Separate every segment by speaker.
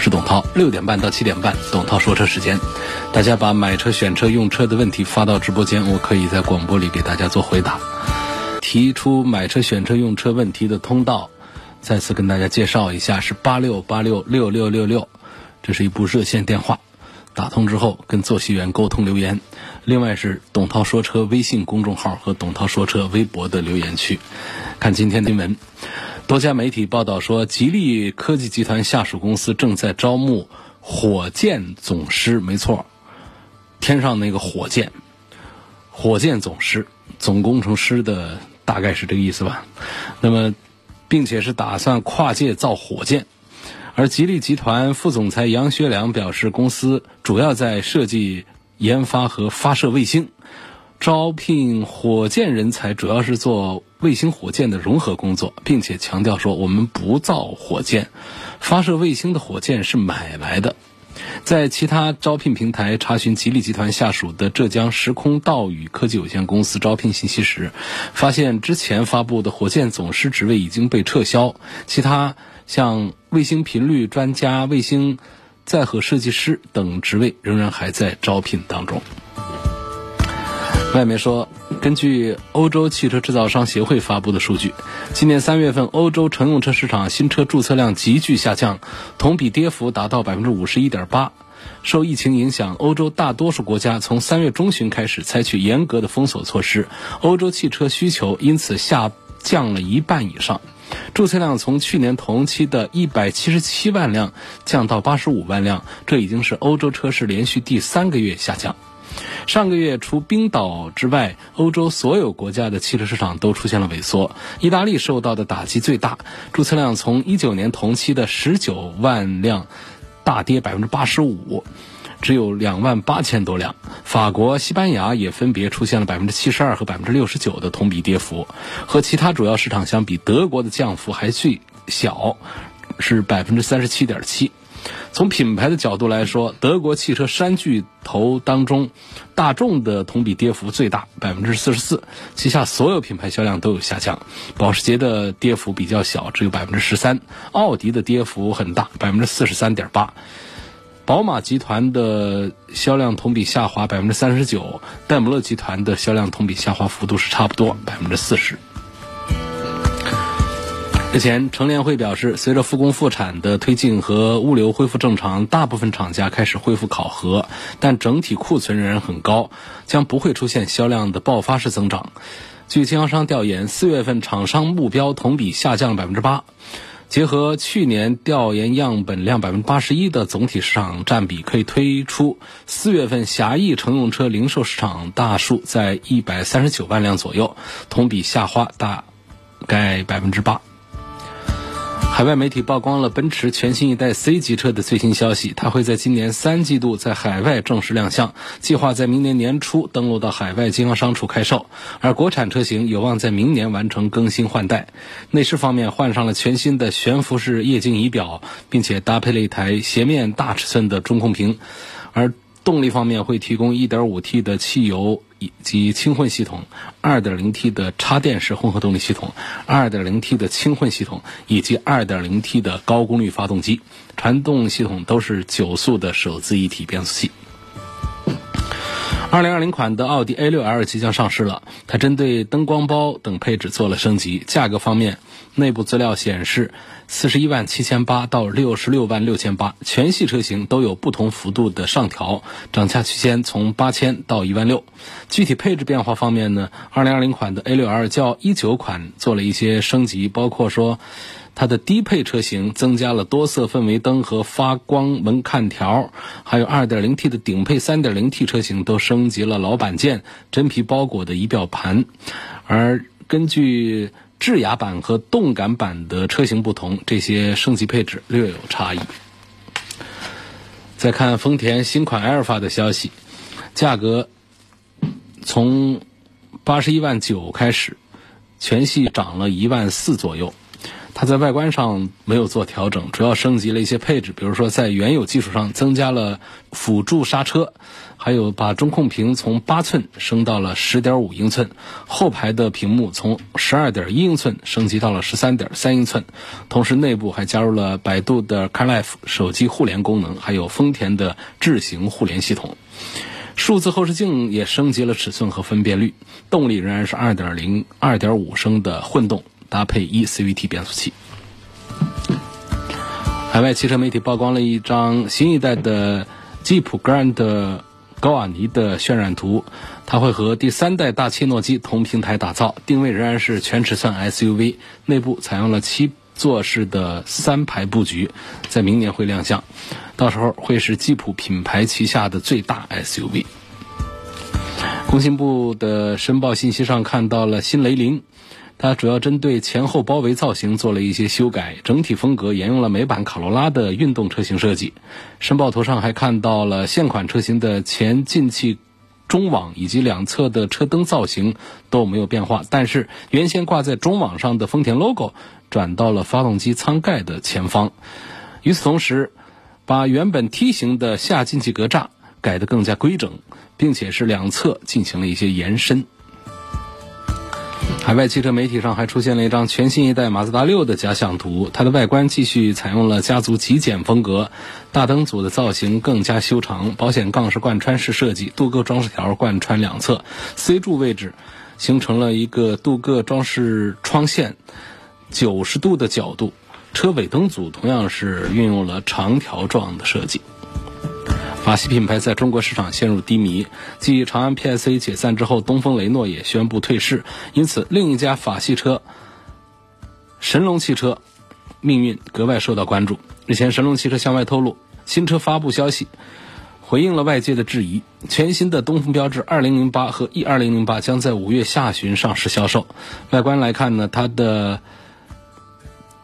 Speaker 1: 是董涛。六点半到七点半，董涛说车时间，大家把买车、选车、用车的问题发到直播间，我可以在广播里给大家做回答。提出买车、选车、用车问题的通道，再次跟大家介绍一下，是八六八六六六六六，这是一部热线电话，打通之后跟作息员沟通留言。另外是董涛说车微信公众号和董涛说车微博的留言区，看今天新闻。多家媒体报道说，吉利科技集团下属公司正在招募火箭总师，没错，天上那个火箭，火箭总师、总工程师的大概是这个意思吧。那么，并且是打算跨界造火箭。而吉利集团副总裁杨学良表示，公司主要在设计、研发和发射卫星。招聘火箭人才，主要是做卫星火箭的融合工作，并且强调说，我们不造火箭，发射卫星的火箭是买来的。在其他招聘平台查询吉利集团下属的浙江时空道宇科技有限公司招聘信息时，发现之前发布的火箭总师职位已经被撤销，其他像卫星频率专家、卫星载荷设计师等职位仍然还在招聘当中。外媒说，根据欧洲汽车制造商协会发布的数据，今年三月份欧洲乘用车市场新车注册量急剧下降，同比跌幅达到百分之五十一点八。受疫情影响，欧洲大多数国家从三月中旬开始采取严格的封锁措施，欧洲汽车需求因此下降了一半以上，注册量从去年同期的一百七十七万辆降到八十五万辆，这已经是欧洲车市连续第三个月下降。上个月，除冰岛之外，欧洲所有国家的汽车市场都出现了萎缩。意大利受到的打击最大，注册量从一九年同期的十九万辆大跌百分之八十五，只有两万八千多辆。法国、西班牙也分别出现了百分之七十二和百分之六十九的同比跌幅。和其他主要市场相比，德国的降幅还最小，是百分之三十七点七。从品牌的角度来说，德国汽车三巨头当中，大众的同比跌幅最大，百分之四十四，旗下所有品牌销量都有下降。保时捷的跌幅比较小，只有百分之十三，奥迪的跌幅很大，百分之四十三点八。宝马集团的销量同比下滑百分之三十九，戴姆勒集团的销量同比下滑幅度是差不多百分之四十。日前，乘联会表示，随着复工复产的推进和物流恢复正常，大部分厂家开始恢复考核，但整体库存仍然很高，将不会出现销量的爆发式增长。据经销商调研，四月份厂商目标同比下降百分之八。结合去年调研样本量百分之八十一的总体市场占比，可以推出四月份狭义乘用车零售市场大数在一百三十九万辆左右，同比下滑大概百分之八。海外媒体曝光了奔驰全新一代 C 级车的最新消息，它会在今年三季度在海外正式亮相，计划在明年年初登陆到海外经销商处开售。而国产车型有望在明年完成更新换代。内饰方面换上了全新的悬浮式液晶仪表，并且搭配了一台斜面大尺寸的中控屏。而动力方面会提供 1.5T 的汽油以及轻混系统，2.0T 的插电式混合动力系统，2.0T 的轻混系统以及 2.0T 的高功率发动机，传动系统都是九速的手自一体变速器。2020款的奥迪 A6L 即将上市了，它针对灯光包等配置做了升级。价格方面，内部资料显示，四十一万七千八到六十六万六千八，全系车型都有不同幅度的上调，涨价区间从八千到一万六。具体配置变化方面呢二零二零款的 A 六 L 较一九款做了一些升级，包括说。它的低配车型增加了多色氛围灯和发光门看条，还有 2.0T 的顶配 3.0T 车型都升级了老板件真皮包裹的仪表盘，而根据智雅版和动感版的车型不同，这些升级配置略有差异。再看丰田新款埃尔法的消息，价格从八十一万九开始，全系涨了一万四左右。它在外观上没有做调整，主要升级了一些配置，比如说在原有基础上增加了辅助刹车，还有把中控屏从八寸升到了十点五英寸，后排的屏幕从十二点一英寸升级到了十三点三英寸，同时内部还加入了百度的 CarLife 手机互联功能，还有丰田的智行互联系统。数字后视镜也升级了尺寸和分辨率，动力仍然是二点零、二点五升的混动。搭配 e CVT 变速器。海外汽车媒体曝光了一张新一代的吉普 Grand 高瓦尼的渲染图，它会和第三代大切诺基同平台打造，定位仍然是全尺寸 SUV，内部采用了七座式的三排布局，在明年会亮相，到时候会是吉普品牌旗下的最大 SUV。工信部的申报信息上看到了新雷凌。它主要针对前后包围造型做了一些修改，整体风格沿用了美版卡罗拉的运动车型设计。申报图上还看到了现款车型的前进气中网以及两侧的车灯造型都没有变化，但是原先挂在中网上的丰田 logo 转到了发动机舱盖的前方。与此同时，把原本梯形的下进气格栅改得更加规整，并且是两侧进行了一些延伸。海外汽车媒体上还出现了一张全新一代马自达六的假想图，它的外观继续采用了家族极简风格，大灯组的造型更加修长，保险杠是贯穿式设计，镀铬装饰条贯穿两侧，C 柱位置形成了一个镀铬装饰窗线，九十度的角度，车尾灯组同样是运用了长条状的设计。法系品牌在中国市场陷入低迷。继长安 PSA 解散之后，东风雷诺也宣布退市，因此另一家法系车神龙汽车命运格外受到关注。日前，神龙汽车向外透露，新车发布消息，回应了外界的质疑。全新的东风标致2008和 E2008 将在五月下旬上市销售。外观来看呢，它的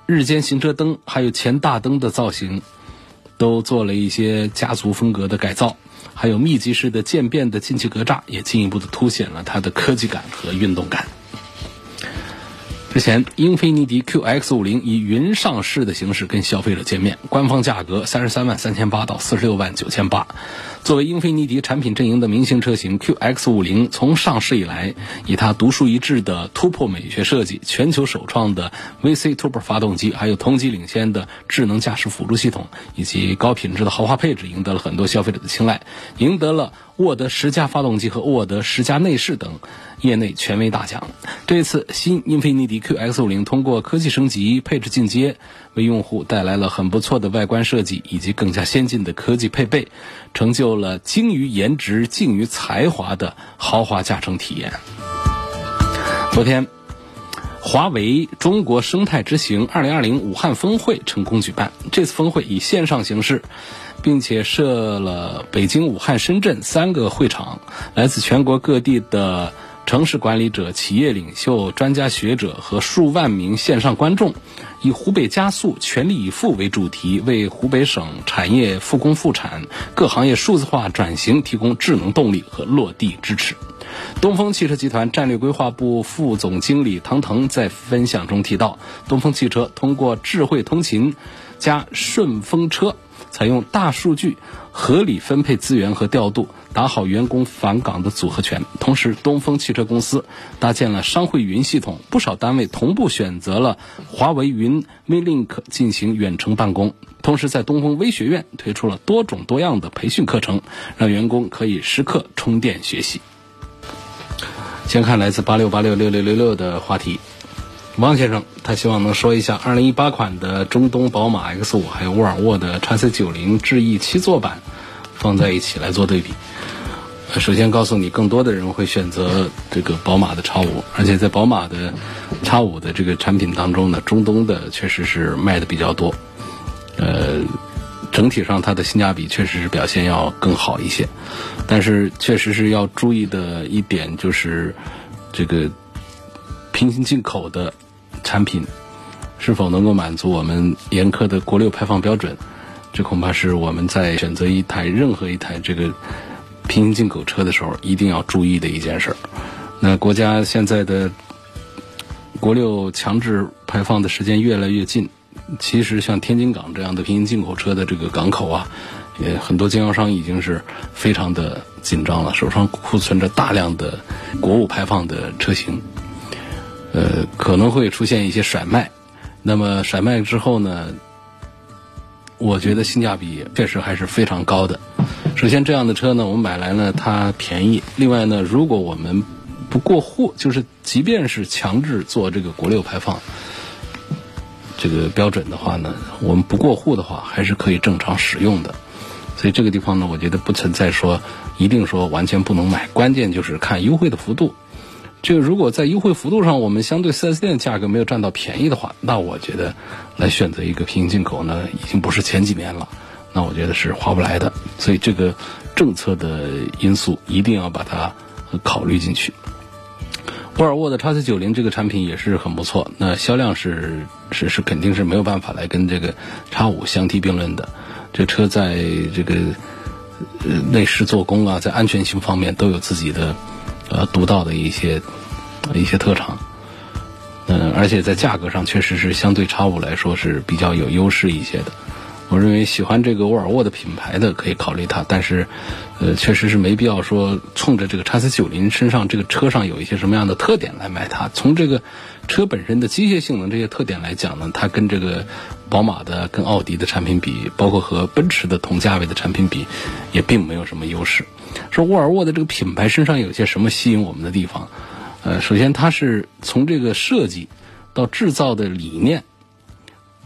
Speaker 1: 日间行车灯还有前大灯的造型。都做了一些家族风格的改造，还有密集式的渐变的进气格栅，也进一步的凸显了它的科技感和运动感。之前，英菲尼迪 QX50 以云上市的形式跟消费者见面，官方价格三十三万三千八到四十六万九千八。作为英菲尼迪产品阵营的明星车型，QX50 从上市以来，以它独树一帜的突破美学设计、全球首创的 VC Turbo 发动机，还有同级领先的智能驾驶辅助系统以及高品质的豪华配置，赢得了很多消费者的青睐，赢得了沃德十佳发动机和沃德十佳内饰等。业内权威大奖。这次新英菲尼迪 QX50 通过科技升级、配置进阶，为用户带来了很不错的外观设计以及更加先进的科技配备，成就了精于颜值、静于才华的豪华驾乘体验。昨天，华为中国生态之行2020武汉峰会成功举办。这次峰会以线上形式。并且设了北京、武汉、深圳三个会场，来自全国各地的。城市管理者、企业领袖、专家学者和数万名线上观众，以“湖北加速，全力以赴”为主题，为湖北省产业复工复产、各行业数字化转型提供智能动力和落地支持。东风汽车集团战略规划部副总经理唐腾在分享中提到，东风汽车通过智慧通勤加顺风车。采用大数据合理分配资源和调度，打好员工返岗的组合拳。同时，东风汽车公司搭建了商会云系统，不少单位同步选择了华为云 MeLink 进行远程办公。同时，在东风微学院推出了多种多样的培训课程，让员工可以时刻充电学习。先看来自八六八六六六六六的话题。王先生，他希望能说一下2018款的中东宝马 X5，还有沃尔沃的 x C90 智逸七座版放在一起来做对比。首先告诉你，更多的人会选择这个宝马的 X5，而且在宝马的 X5 的这个产品当中呢，中东的确实是卖的比较多。呃，整体上它的性价比确实是表现要更好一些，但是确实是要注意的一点就是这个平行进口的。产品是否能够满足我们严苛的国六排放标准？这恐怕是我们在选择一台任何一台这个平行进口车的时候一定要注意的一件事儿。那国家现在的国六强制排放的时间越来越近，其实像天津港这样的平行进口车的这个港口啊，也很多经销商已经是非常的紧张了，手上库存着大量的国五排放的车型，呃，可能会出现一些甩卖。那么甩卖之后呢，我觉得性价比确实还是非常高的。首先，这样的车呢，我们买来呢它便宜；另外呢，如果我们不过户，就是即便是强制做这个国六排放这个标准的话呢，我们不过户的话，还是可以正常使用的。所以这个地方呢，我觉得不存在说一定说完全不能买，关键就是看优惠的幅度。这个如果在优惠幅度上，我们相对 4S 店价格没有占到便宜的话，那我觉得来选择一个平行进口呢，已经不是前几年了。那我觉得是划不来的。所以这个政策的因素一定要把它考虑进去。沃尔沃的 x C 九零这个产品也是很不错，那销量是是是肯定是没有办法来跟这个 x 五相提并论的。这车在这个呃内饰做工啊，在安全性方面都有自己的呃独到的一些一些特长。嗯，而且在价格上确实是相对叉五来说是比较有优势一些的。我认为喜欢这个沃尔沃的品牌的可以考虑它，但是，呃，确实是没必要说冲着这个叉 C 九零身上这个车上有一些什么样的特点来买它。从这个车本身的机械性能这些特点来讲呢，它跟这个宝马的、跟奥迪的产品比，包括和奔驰的同价位的产品比，也并没有什么优势。说沃尔沃的这个品牌身上有些什么吸引我们的地方？呃，首先它是从这个设计到制造的理念。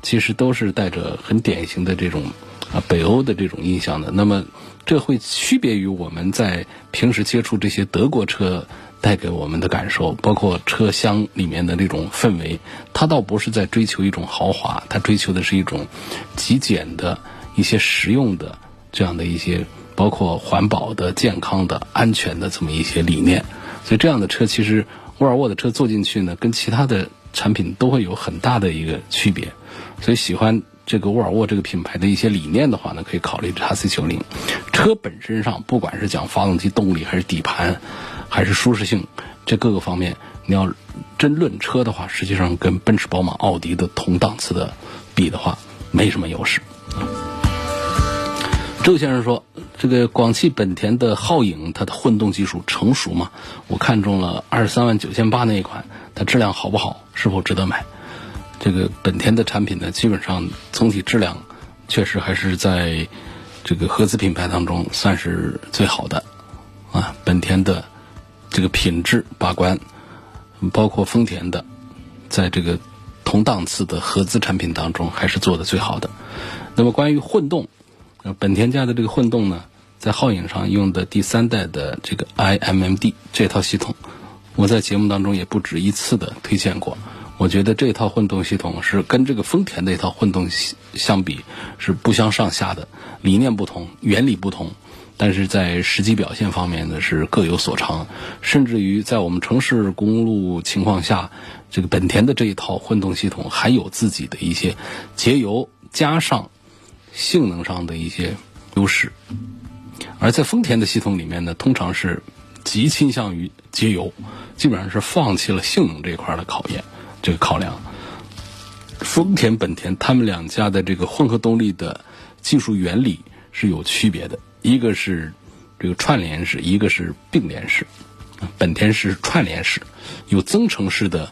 Speaker 1: 其实都是带着很典型的这种啊北欧的这种印象的。那么，这会区别于我们在平时接触这些德国车带给我们的感受，包括车厢里面的那种氛围。它倒不是在追求一种豪华，它追求的是一种极简的一些实用的这样的一些，包括环保的、健康的、安全的这么一些理念。所以，这样的车其实沃尔沃的车坐进去呢，跟其他的产品都会有很大的一个区别。所以喜欢这个沃尔沃这个品牌的一些理念的话呢，可以考虑叉 C 九零。车本身上，不管是讲发动机动力，还是底盘，还是舒适性，这各个方面，你要真论车的话，实际上跟奔驰、宝马、奥迪的同档次的比的话，没什么优势。周先生说：“这个广汽本田的皓影，它的混动技术成熟吗？我看中了二十三万九千八那一款，它质量好不好？是否值得买？”这个本田的产品呢，基本上总体质量确实还是在这个合资品牌当中算是最好的啊。本田的这个品质把关，包括丰田的，在这个同档次的合资产品当中还是做的最好的。那么关于混动，本田家的这个混动呢，在皓影上用的第三代的这个 iMMD 这套系统，我在节目当中也不止一次的推荐过。我觉得这套混动系统是跟这个丰田的一套混动相比是不相上下的，理念不同，原理不同，但是在实际表现方面呢是各有所长，甚至于在我们城市公路情况下，这个本田的这一套混动系统还有自己的一些节油加上性能上的一些优势，而在丰田的系统里面呢，通常是极倾向于节油，基本上是放弃了性能这一块的考验。这个考量，丰田、本田他们两家的这个混合动力的技术原理是有区别的，一个是这个串联式，一个是并联式。本田是串联式，有增程式的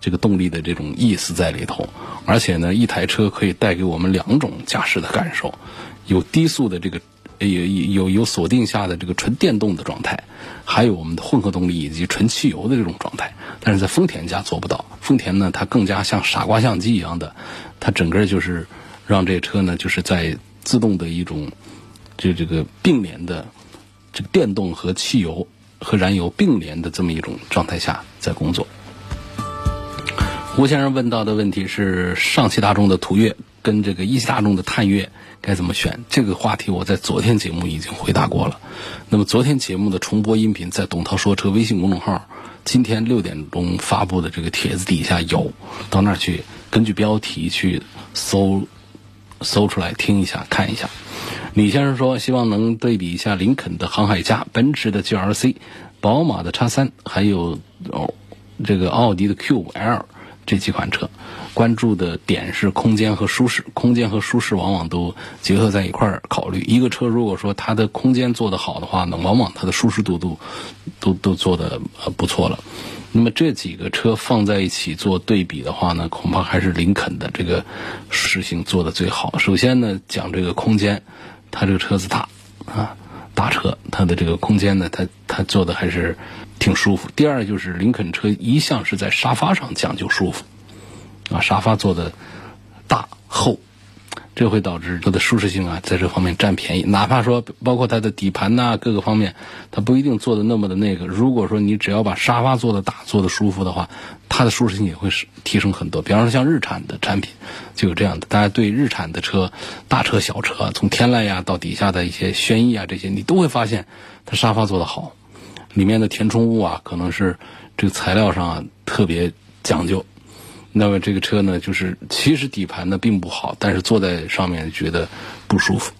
Speaker 1: 这个动力的这种意思在里头，而且呢，一台车可以带给我们两种驾驶的感受，有低速的这个。有有有锁定下的这个纯电动的状态，还有我们的混合动力以及纯汽油的这种状态，但是在丰田家做不到。丰田呢，它更加像傻瓜相机一样的，它整个就是让这车呢，就是在自动的一种就这个并联的这个电动和汽油和燃油并联的这么一种状态下在工作。胡先生问到的问题是：上汽大众的途岳跟这个一汽大众的探岳。该怎么选？这个话题我在昨天节目已经回答过了。那么昨天节目的重播音频在董涛说车微信公众号，今天六点钟发布的这个帖子底下有，到那儿去根据标题去搜搜出来听一下看一下。李先生说，希望能对比一下林肯的航海家、奔驰的 GLC、宝马的叉三，还有哦这个奥迪的 Q5L 这几款车。关注的点是空间和舒适，空间和舒适往往都结合在一块儿考虑。一个车如果说它的空间做得好的话呢，往往它的舒适度都都都做得不错了。那么这几个车放在一起做对比的话呢，恐怕还是林肯的这个事情做得最好。首先呢，讲这个空间，它这个车子大啊，大车，它的这个空间呢，它它坐的还是挺舒服。第二就是林肯车一向是在沙发上讲究舒服。啊，沙发做的大厚，这会导致它的舒适性啊，在这方面占便宜。哪怕说包括它的底盘呐，各个方面，它不一定做的那么的那个。如果说你只要把沙发做的大、做的舒服的话，它的舒适性也会是提升很多。比方说像日产的产品就有这样的，大家对日产的车，大车、小车，从天籁呀到底下的一些轩逸啊这些，你都会发现它沙发做的好，里面的填充物啊，可能是这个材料上啊特别讲究。那么这个车呢，就是其实底盘呢并不好，但是坐在上面觉得不舒服。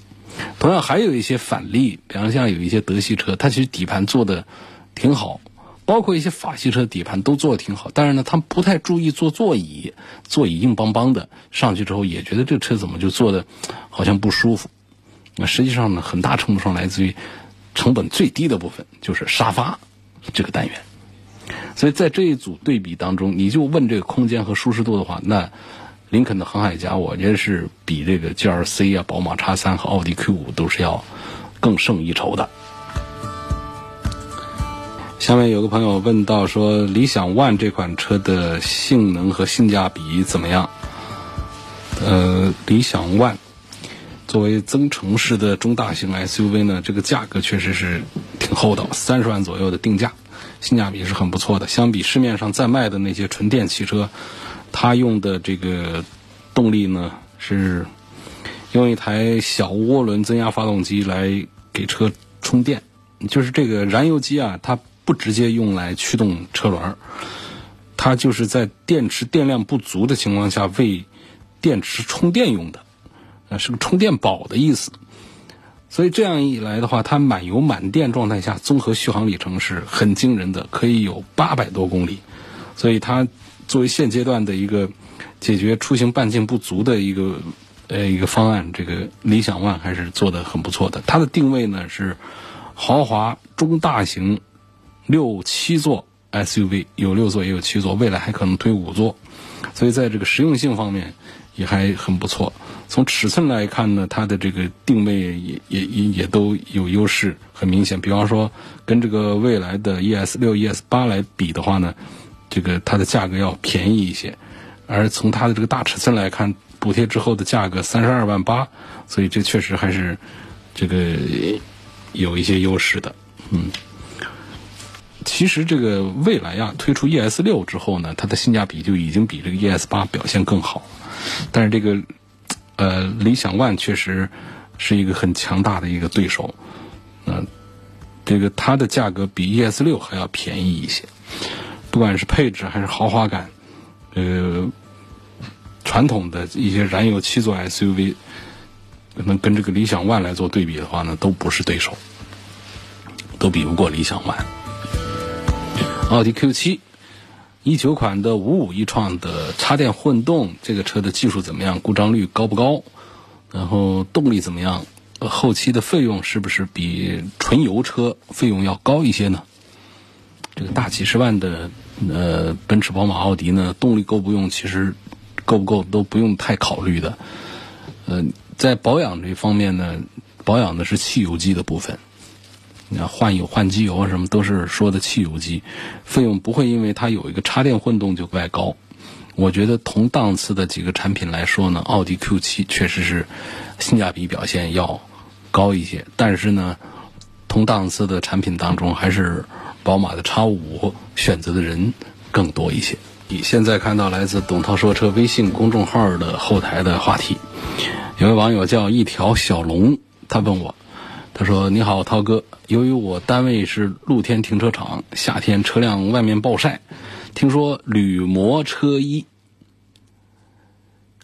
Speaker 1: 同样还有一些反例，比方像有一些德系车，它其实底盘做的挺好，包括一些法系车底盘都做的挺好，但是呢，他们不太注意做座椅，座椅硬邦邦的，上去之后也觉得这车怎么就坐的好像不舒服。那实际上呢，很大程度上来自于成本最低的部分，就是沙发这个单元。所以在这一组对比当中，你就问这个空间和舒适度的话，那林肯的航海家，我觉得是比这个 G L C 啊、宝马叉三和奥迪 Q 五都是要更胜一筹的。下面有个朋友问到说，理想 ONE 这款车的性能和性价比怎么样？呃，理想 ONE 作为增程式的中大型 S U V 呢，这个价格确实是挺厚道，三十万左右的定价。性价比是很不错的，相比市面上在卖的那些纯电汽车，它用的这个动力呢是用一台小涡轮增压发动机来给车充电，就是这个燃油机啊，它不直接用来驱动车轮，它就是在电池电量不足的情况下为电池充电用的，啊，是个充电宝的意思。所以这样一来的话，它满油满电状态下，综合续航里程是很惊人的，可以有八百多公里。所以它作为现阶段的一个解决出行半径不足的一个呃一个方案，这个理想 ONE 还是做的很不错的。它的定位呢是豪华中大型六七座 SUV，有六座也有七座，未来还可能推五座。所以在这个实用性方面也还很不错。从尺寸来看呢，它的这个定位也也也也都有优势，很明显。比方说，跟这个未来的 ES 六、ES 八来比的话呢，这个它的价格要便宜一些。而从它的这个大尺寸来看，补贴之后的价格三十二万八，所以这确实还是这个有一些优势的。嗯，其实这个未来呀推出 ES 六之后呢，它的性价比就已经比这个 ES 八表现更好，但是这个。呃，理想 ONE 确实是一个很强大的一个对手，嗯，这个它的价格比 ES 六还要便宜一些，不管是配置还是豪华感，呃，传统的一些燃油七座 SUV，可能跟这个理想 ONE 来做对比的话呢，都不是对手，都比不过理想 ONE。奥迪 Q 七。一九款的五五一创的插电混动，这个车的技术怎么样？故障率高不高？然后动力怎么样？后期的费用是不是比纯油车费用要高一些呢？这个大几十万的呃奔驰、宝马、奥迪呢，动力够不用？其实够不够都不用太考虑的。呃，在保养这方面呢，保养的是汽油机的部分。你看换油、换机油啊，什么都是说的汽油机，费用不会因为它有一个插电混动就外高。我觉得同档次的几个产品来说呢，奥迪 Q7 确实是性价比表现要高一些。但是呢，同档次的产品当中，还是宝马的 X5 选择的人更多一些。你现在看到来自董涛说车微信公众号的后台的话题，有位网友叫一条小龙，他问我。他说：“你好，涛哥。由于我单位是露天停车场，夏天车辆外面暴晒，听说铝膜车衣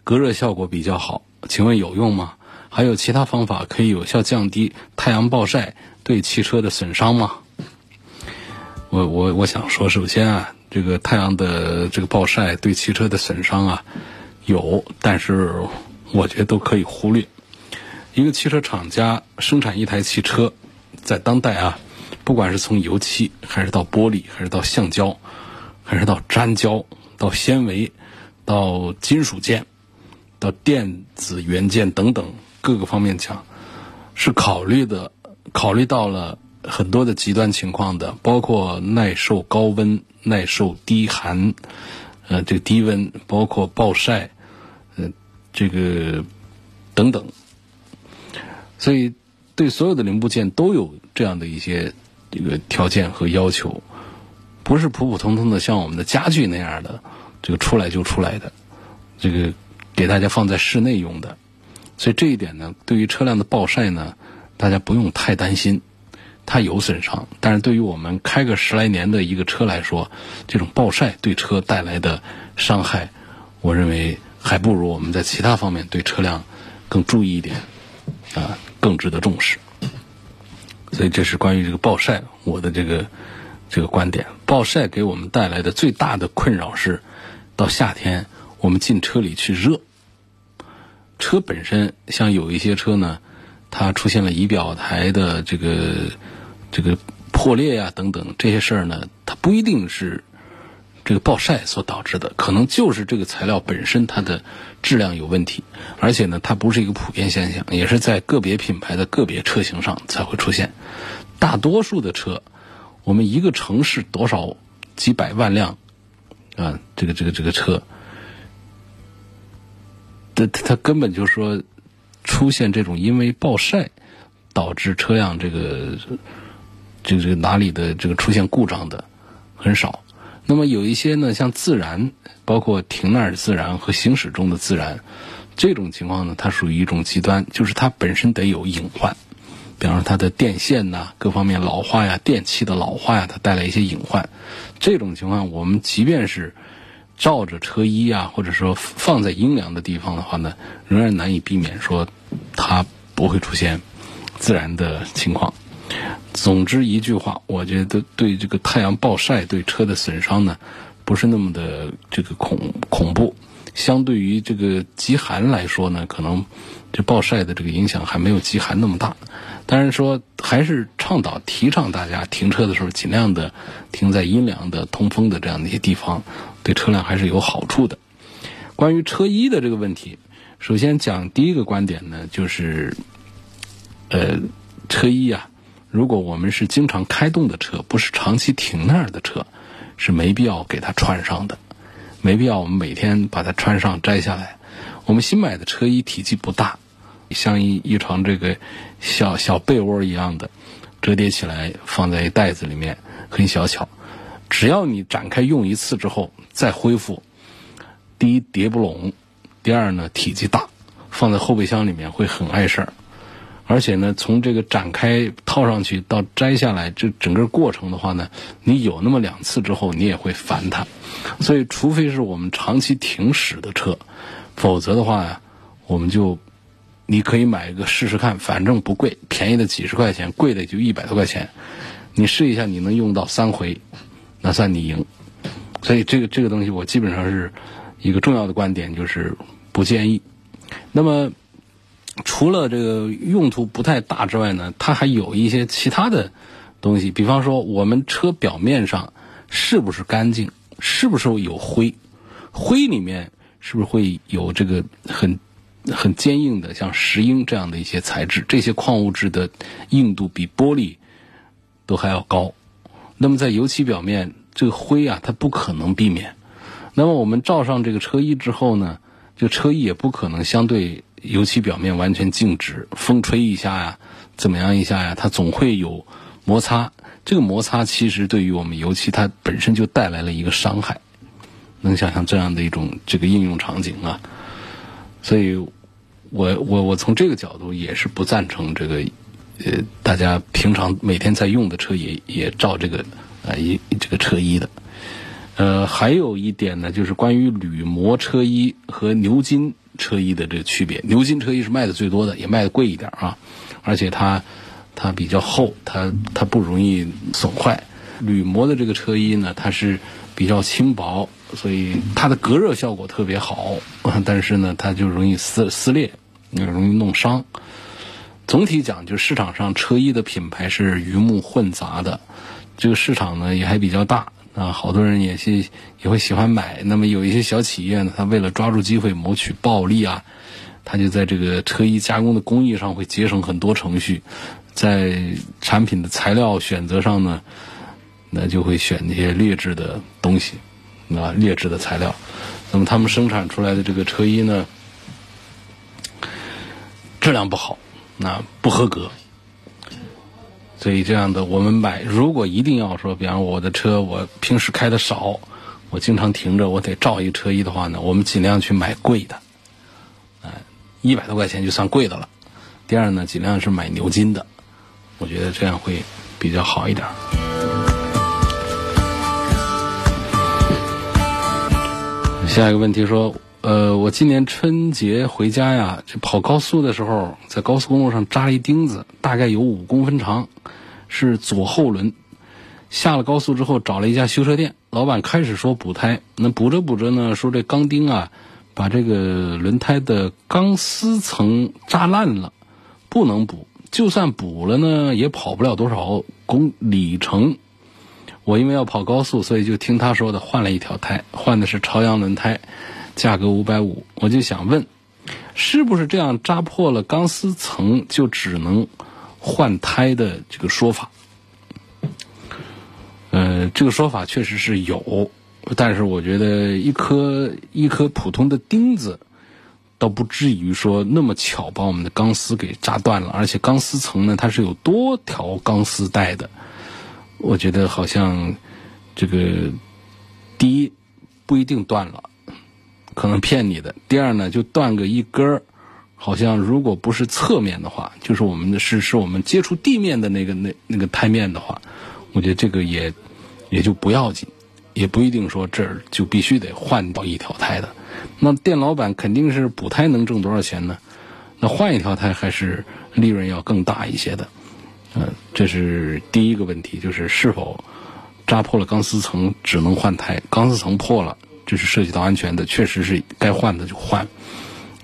Speaker 1: 隔热效果比较好，请问有用吗？还有其他方法可以有效降低太阳暴晒对汽车的损伤吗？我我我想说，首先啊，这个太阳的这个暴晒对汽车的损伤啊有，但是我觉得都可以忽略。一个汽车厂家生产一台汽车，在当代啊，不管是从油漆，还是到玻璃，还是到橡胶，还是到粘胶，到纤维，到金属件，到电子元件等等各个方面讲，是考虑的，考虑到了很多的极端情况的，包括耐受高温、耐受低寒，呃，这个低温，包括暴晒，呃，这个等等。所以，对所有的零部件都有这样的一些这个条件和要求，不是普普通通的像我们的家具那样的这个出来就出来的，这个给大家放在室内用的。所以这一点呢，对于车辆的暴晒呢，大家不用太担心，它有损伤。但是对于我们开个十来年的一个车来说，这种暴晒对车带来的伤害，我认为还不如我们在其他方面对车辆更注意一点啊。更值得重视，所以这是关于这个暴晒我的这个这个观点。暴晒给我们带来的最大的困扰是，到夏天我们进车里去热，车本身像有一些车呢，它出现了仪表台的这个这个破裂呀等等这些事儿呢，它不一定是。这个暴晒所导致的，可能就是这个材料本身它的质量有问题，而且呢，它不是一个普遍现象，也是在个别品牌的个别车型上才会出现。大多数的车，我们一个城市多少几百万辆啊，这个这个这个车，它它根本就说出现这种因为暴晒导致车辆这个这个这个哪里的这个出现故障的很少。那么有一些呢，像自燃，包括停那儿自燃和行驶中的自燃，这种情况呢，它属于一种极端，就是它本身得有隐患，比方说它的电线呐，各方面老化呀，电器的老化呀，它带来一些隐患。这种情况，我们即便是罩着车衣啊，或者说放在阴凉的地方的话呢，仍然难以避免说它不会出现自燃的情况。总之一句话，我觉得对这个太阳暴晒对车的损伤呢，不是那么的这个恐恐怖。相对于这个极寒来说呢，可能这暴晒的这个影响还没有极寒那么大。但是说还是倡导提倡大家停车的时候尽量的停在阴凉的、通风的这样的一些地方，对车辆还是有好处的。关于车衣的这个问题，首先讲第一个观点呢，就是呃，车衣啊。如果我们是经常开动的车，不是长期停那儿的车，是没必要给它穿上的，没必要我们每天把它穿上摘下来。我们新买的车衣体积不大，像一一床这个小小被窝一样的，折叠起来放在袋子里面，很小巧。只要你展开用一次之后再恢复，第一叠不拢，第二呢体积大，放在后备箱里面会很碍事儿。而且呢，从这个展开套上去到摘下来，这整个过程的话呢，你有那么两次之后，你也会烦它。所以，除非是我们长期停驶的车，否则的话呀，我们就你可以买一个试试看，反正不贵，便宜的几十块钱，贵的也就一百多块钱。你试一下，你能用到三回，那算你赢。所以，这个这个东西，我基本上是一个重要的观点，就是不建议。那么。除了这个用途不太大之外呢，它还有一些其他的东西。比方说，我们车表面上是不是干净？是不是有灰？灰里面是不是会有这个很很坚硬的，像石英这样的一些材质？这些矿物质的硬度比玻璃都还要高。那么在油漆表面，这个灰啊，它不可能避免。那么我们罩上这个车衣之后呢，就车衣也不可能相对。油漆表面完全静止，风吹一下呀，怎么样一下呀，它总会有摩擦。这个摩擦其实对于我们油漆它本身就带来了一个伤害。能想象这样的一种这个应用场景啊？所以，我我我从这个角度也是不赞成这个呃，大家平常每天在用的车也也照这个啊一这个车衣的。呃，还有一点呢，就是关于铝膜车衣和牛津。车衣的这个区别。牛津车衣是卖的最多的，也卖的贵一点啊，而且它它比较厚，它它不容易损坏。铝膜的这个车衣呢，它是比较轻薄，所以它的隔热效果特别好，但是呢，它就容易撕撕裂，容易弄伤。总体讲，就市场上车衣的品牌是鱼目混杂的，这个市场呢也还比较大啊，好多人也是也会喜欢买。那么有一些小企业呢，他为了抓住机会谋取暴利啊，他就在这个车衣加工的工艺上会节省很多程序，在产品的材料选择上呢，那就会选那些劣质的东西啊，劣质的材料。那么他们生产出来的这个车衣呢，质量不好。那不合格，所以这样的我们买，如果一定要说，比方我的车我平时开的少，我经常停着，我得罩一车衣的话呢，我们尽量去买贵的，哎，一百多块钱就算贵的了。第二呢，尽量是买牛津的，我觉得这样会比较好一点。下一个问题说。呃，我今年春节回家呀，就跑高速的时候，在高速公路上扎了一钉子，大概有五公分长，是左后轮。下了高速之后，找了一家修车店，老板开始说补胎，那补着补着呢，说这钢钉啊，把这个轮胎的钢丝层扎烂了，不能补。就算补了呢，也跑不了多少公里程。我因为要跑高速，所以就听他说的，换了一条胎，换的是朝阳轮胎。价格五百五，我就想问，是不是这样扎破了钢丝层就只能换胎的这个说法？呃，这个说法确实是有，但是我觉得一颗一颗普通的钉子，倒不至于说那么巧把我们的钢丝给扎断了。而且钢丝层呢，它是有多条钢丝带的，我觉得好像这个第一不一定断了。可能骗你的。第二呢，就断个一根儿，好像如果不是侧面的话，就是我们的是是我们接触地面的那个那那个胎面的话，我觉得这个也也就不要紧，也不一定说这儿就必须得换到一条胎的。那店老板肯定是补胎能挣多少钱呢？那换一条胎还是利润要更大一些的。嗯，这是第一个问题，就是是否扎破了钢丝层只能换胎，钢丝层破了。这是涉及到安全的，确实是该换的就换，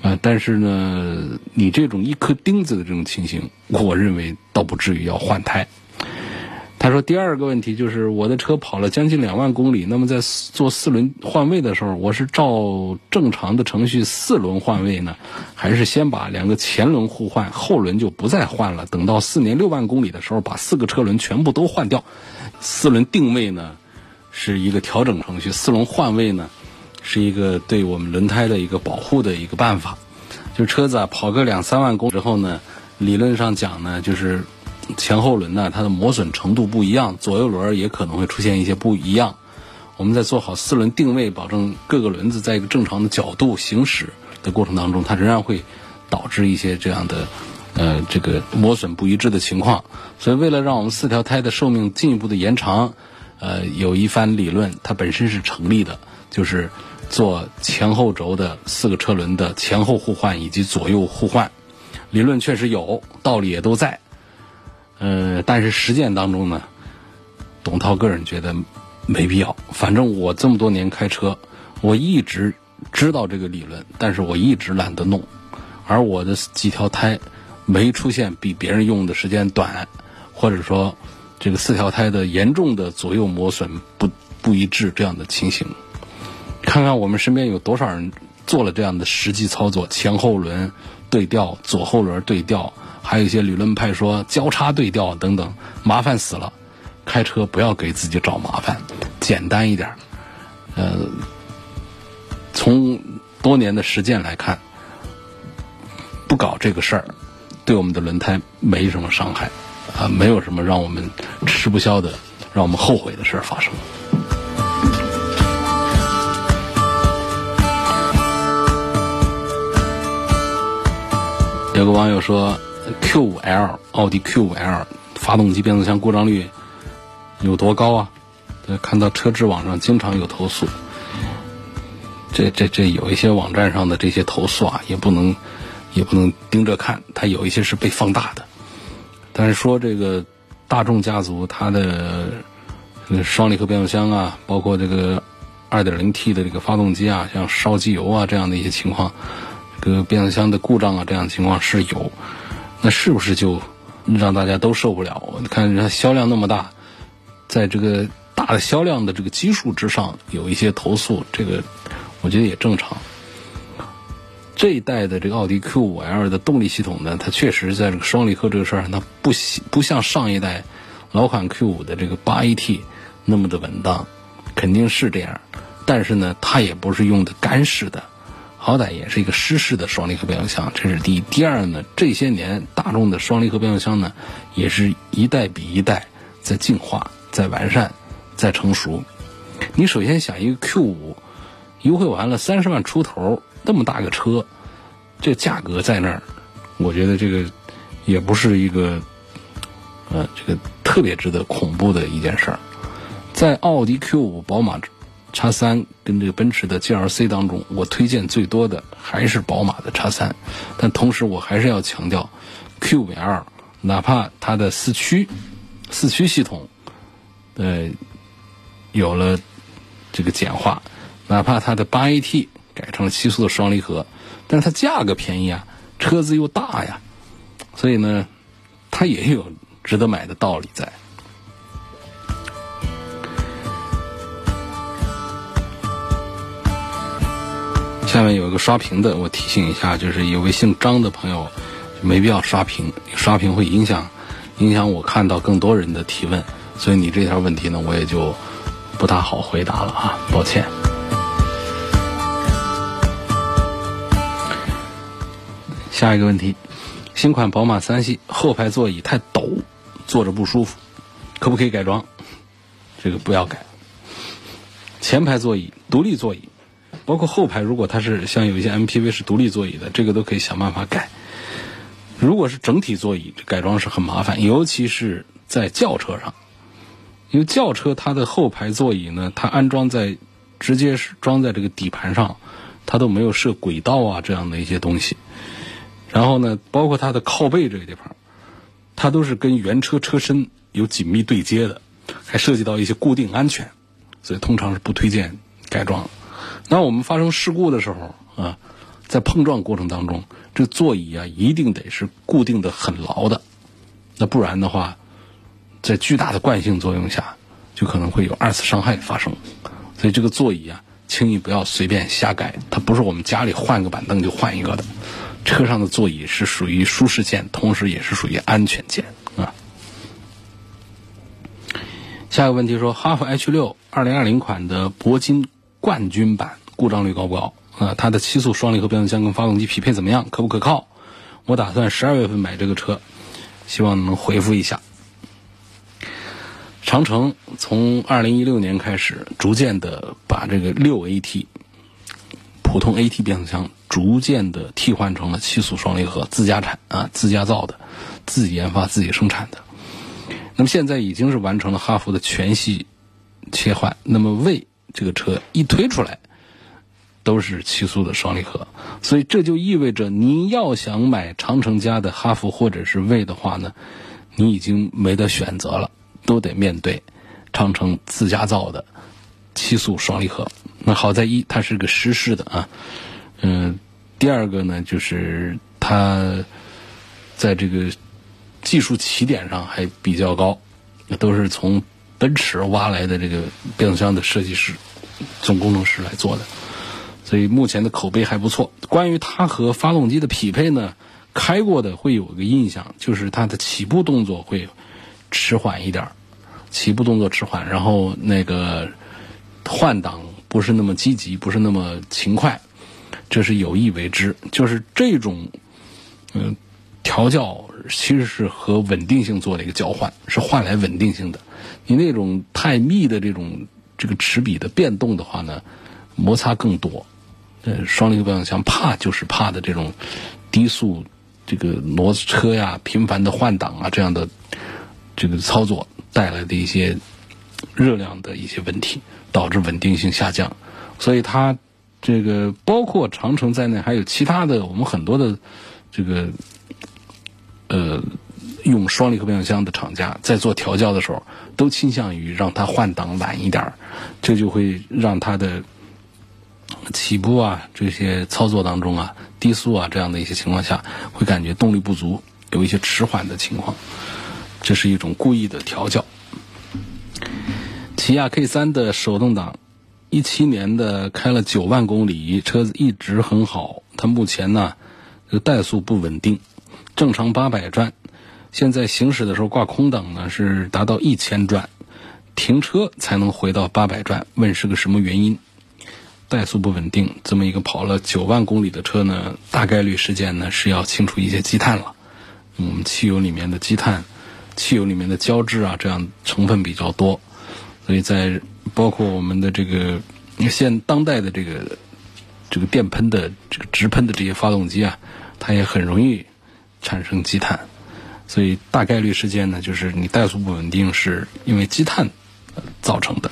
Speaker 1: 啊，但是呢，你这种一颗钉子的这种情形，我认为倒不至于要换胎。他说第二个问题就是我的车跑了将近两万公里，那么在做四轮换位的时候，我是照正常的程序四轮换位呢，还是先把两个前轮互换，后轮就不再换了，等到四年六万公里的时候把四个车轮全部都换掉，四轮定位呢？是一个调整程序，四轮换位呢，是一个对我们轮胎的一个保护的一个办法。就车子啊跑个两三万公里之后呢，理论上讲呢，就是前后轮呢它的磨损程度不一样，左右轮也可能会出现一些不一样。我们在做好四轮定位，保证各个轮子在一个正常的角度行驶的过程当中，它仍然会导致一些这样的呃这个磨损不一致的情况。所以为了让我们四条胎的寿命进一步的延长。呃，有一番理论，它本身是成立的，就是做前后轴的四个车轮的前后互换以及左右互换，理论确实有道理也都在，呃，但是实践当中呢，董涛个人觉得没必要。反正我这么多年开车，我一直知道这个理论，但是我一直懒得弄，而我的几条胎没出现比别人用的时间短，或者说。这个四条胎的严重的左右磨损不不一致这样的情形，看看我们身边有多少人做了这样的实际操作，前后轮对调，左后轮对调，还有一些理论派说交叉对调等等，麻烦死了。开车不要给自己找麻烦，简单一点。呃，从多年的实践来看，不搞这个事儿，对我们的轮胎没什么伤害。啊，没有什么让我们吃不消的、让我们后悔的事儿发生。有个网友说，Q5L 奥迪 Q5L 发动机变速箱故障率有多高啊？看到车质网上经常有投诉。这这这有一些网站上的这些投诉啊，也不能也不能盯着看，它有一些是被放大的。但是说这个大众家族它的双离合变速箱啊，包括这个 2.0T 的这个发动机啊，像烧机油啊这样的一些情况，这个变速箱的故障啊这样情况是有，那是不是就让大家都受不了？你看人家销量那么大，在这个大的销量的这个基数之上，有一些投诉，这个我觉得也正常。这一代的这个奥迪 Q5L 的动力系统呢，它确实在这个双离合这个事儿上，它不不像上一代老款 Q5 的这个 8AT 那么的稳当，肯定是这样。但是呢，它也不是用的干式的，好歹也是一个湿式的双离合变速箱，这是第一。第二呢，这些年大众的双离合变速箱呢，也是一代比一代在进化、在完善、在成熟。你首先想一个 Q5 优惠完了三十万出头。那么大个车，这价格在那儿，我觉得这个也不是一个，呃，这个特别值得恐怖的一件事儿。在奥迪 Q 五、宝马 X 三跟这个奔驰的 GLC 当中，我推荐最多的还是宝马的 X 三。但同时，我还是要强调，Q 五 L 哪怕它的四驱四驱系统，呃，有了这个简化，哪怕它的八 AT。改成了七速的双离合，但是它价格便宜啊，车子又大呀，所以呢，它也有值得买的道理在。下面有一个刷屏的，我提醒一下，就是有位姓张的朋友，没必要刷屏，刷屏会影响影响我看到更多人的提问，所以你这条问题呢，我也就不大好回答了啊，抱歉。下一个问题，新款宝马三系后排座椅太陡，坐着不舒服，可不可以改装？这个不要改。前排座椅独立座椅，包括后排，如果它是像有一些 MPV 是独立座椅的，这个都可以想办法改。如果是整体座椅，改装是很麻烦，尤其是在轿车上，因为轿车它的后排座椅呢，它安装在直接是装在这个底盘上，它都没有设轨道啊这样的一些东西。然后呢，包括它的靠背这个地方，它都是跟原车车身有紧密对接的，还涉及到一些固定安全，所以通常是不推荐改装。那我们发生事故的时候啊，在碰撞过程当中，这座椅啊一定得是固定的很牢的，那不然的话，在巨大的惯性作用下，就可能会有二次伤害发生。所以这个座椅啊，轻易不要随便瞎改，它不是我们家里换个板凳就换一个的。车上的座椅是属于舒适键，同时也是属于安全键啊。下一个问题说，哈弗 H 六二零二零款的铂金冠军版故障率高不高？啊，它的七速双离合变速箱跟发动机匹配怎么样？可不可靠？我打算十二月份买这个车，希望能回复一下。长城从二零一六年开始，逐渐的把这个六 AT 普通 AT 变速箱。逐渐的替换成了七速双离合，自家产啊，自家造的，自己研发、自己生产的。那么现在已经是完成了哈弗的全系切换。那么魏这个车一推出来，都是七速的双离合，所以这就意味着你要想买长城家的哈弗或者是魏的话呢，你已经没得选择了，都得面对长城自家造的七速双离合。那好在一，它是个湿式的啊。嗯，第二个呢，就是它在这个技术起点上还比较高，都是从奔驰挖来的这个变速箱的设计师、总工程师来做的，所以目前的口碑还不错。关于它和发动机的匹配呢，开过的会有个印象，就是它的起步动作会迟缓一点，起步动作迟缓，然后那个换挡不是那么积极，不是那么勤快。这是有意为之，就是这种，嗯，调教其实是和稳定性做了一个交换，是换来稳定性的。你那种太密的这种这个齿比的变动的话呢，摩擦更多。呃，双离合变速箱怕就是怕的这种低速这个挪车呀、频繁的换挡啊这样的这个操作带来的一些热量的一些问题，导致稳定性下降。所以它。这个包括长城在内，还有其他的我们很多的这个呃用双离合变速箱的厂家在做调教的时候，都倾向于让它换挡晚一点，这就会让它的起步啊这些操作当中啊低速啊这样的一些情况下，会感觉动力不足，有一些迟缓的情况，这是一种故意的调教。起亚 K 三的手动挡，一七年的开了九万公里，车子一直很好。它目前呢，这个怠速不稳定，正常八百转，现在行驶的时候挂空档呢是达到一千转，停车才能回到八百转。问是个什么原因？怠速不稳定，这么一个跑了九万公里的车呢，大概率事件呢是要清除一些积碳了。我们汽油里面的积碳，汽油里面的胶质啊，这样成分比较多。所以在包括我们的这个现当代的这个这个电喷的这个直喷的这些发动机啊，它也很容易产生积碳，所以大概率事件呢，就是你怠速不稳定是因为积碳造成的。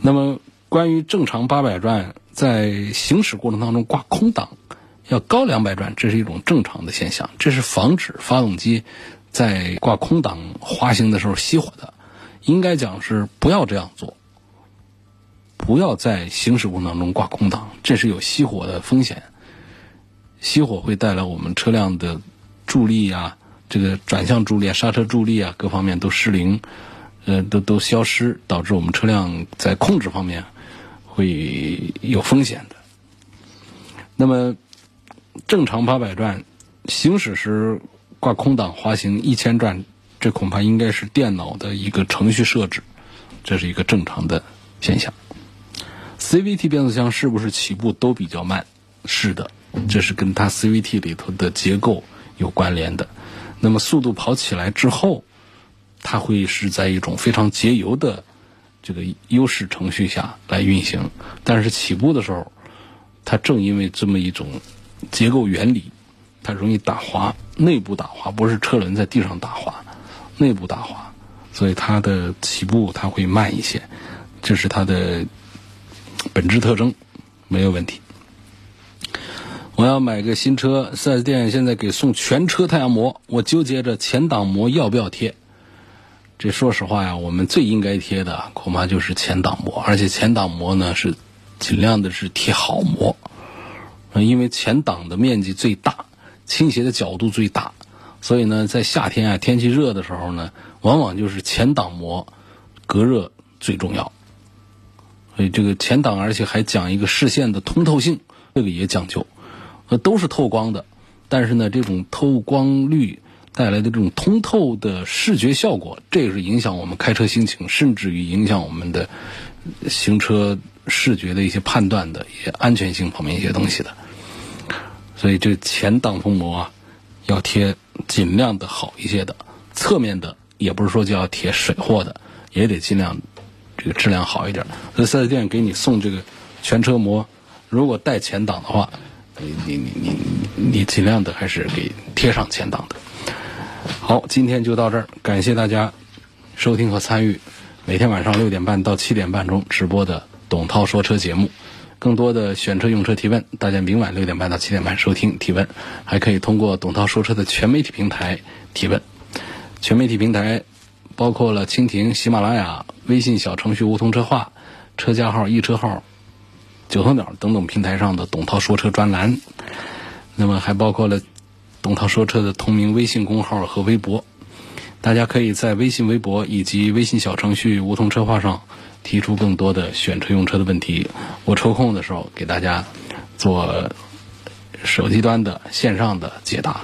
Speaker 1: 那么关于正常八百转在行驶过程当中挂空档要高两百转，这是一种正常的现象，这是防止发动机在挂空档滑行的时候熄火的。应该讲是不要这样做，不要在行驶过程当中挂空档，这是有熄火的风险。熄火会带来我们车辆的助力啊，这个转向助力啊、刹车助力啊，各方面都失灵，呃，都都消失，导致我们车辆在控制方面会有风险的。那么，正常八百转行驶时挂空档滑行一千转。这恐怕应该是电脑的一个程序设置，这是一个正常的现象。CVT 变速箱是不是起步都比较慢？是的，这是跟它 CVT 里头的结构有关联的。那么速度跑起来之后，它会是在一种非常节油的这个优势程序下来运行。但是起步的时候，它正因为这么一种结构原理，它容易打滑，内部打滑，不是车轮在地上打滑。内部打滑，所以它的起步它会慢一些，这是它的本质特征，没有问题。我要买个新车，四 S 店现在给送全车太阳膜，我纠结着前挡膜要不要贴。这说实话呀，我们最应该贴的恐怕就是前挡膜，而且前挡膜呢是尽量的是贴好膜，因为前挡的面积最大，倾斜的角度最大。所以呢，在夏天啊，天气热的时候呢，往往就是前挡膜隔热最重要。所以这个前挡，而且还讲一个视线的通透性，这个也讲究。呃，都是透光的，但是呢，这种透光率带来的这种通透的视觉效果，这也是影响我们开车心情，甚至于影响我们的行车视觉的一些判断的一些安全性方面一些东西的。所以这前挡风膜啊，要贴。尽量的好一些的，侧面的也不是说就要贴水货的，也得尽量质量好一点。所以四 S 店给你送这个全车膜，如果带前挡的话，你你你你你尽量的还是给贴上前挡的。好，今天就到这儿，感谢大家收听和参与每天晚上六点半到七点半钟直播的董涛说车节目。更多的选车用车提问，大家明晚六点半到七点半收听提问，还可以通过董涛说车的全媒体平台提问。全媒体平台包括了蜻蜓、喜马拉雅、微信小程序梧桐车话、车架号、易车号、九头鸟等等平台上的董涛说车专栏。那么还包括了董涛说车的同名微信公号和微博，大家可以在微信、微博以及微信小程序梧桐车话上。提出更多的选车用车的问题，我抽空的时候给大家做手机端的线上的解答。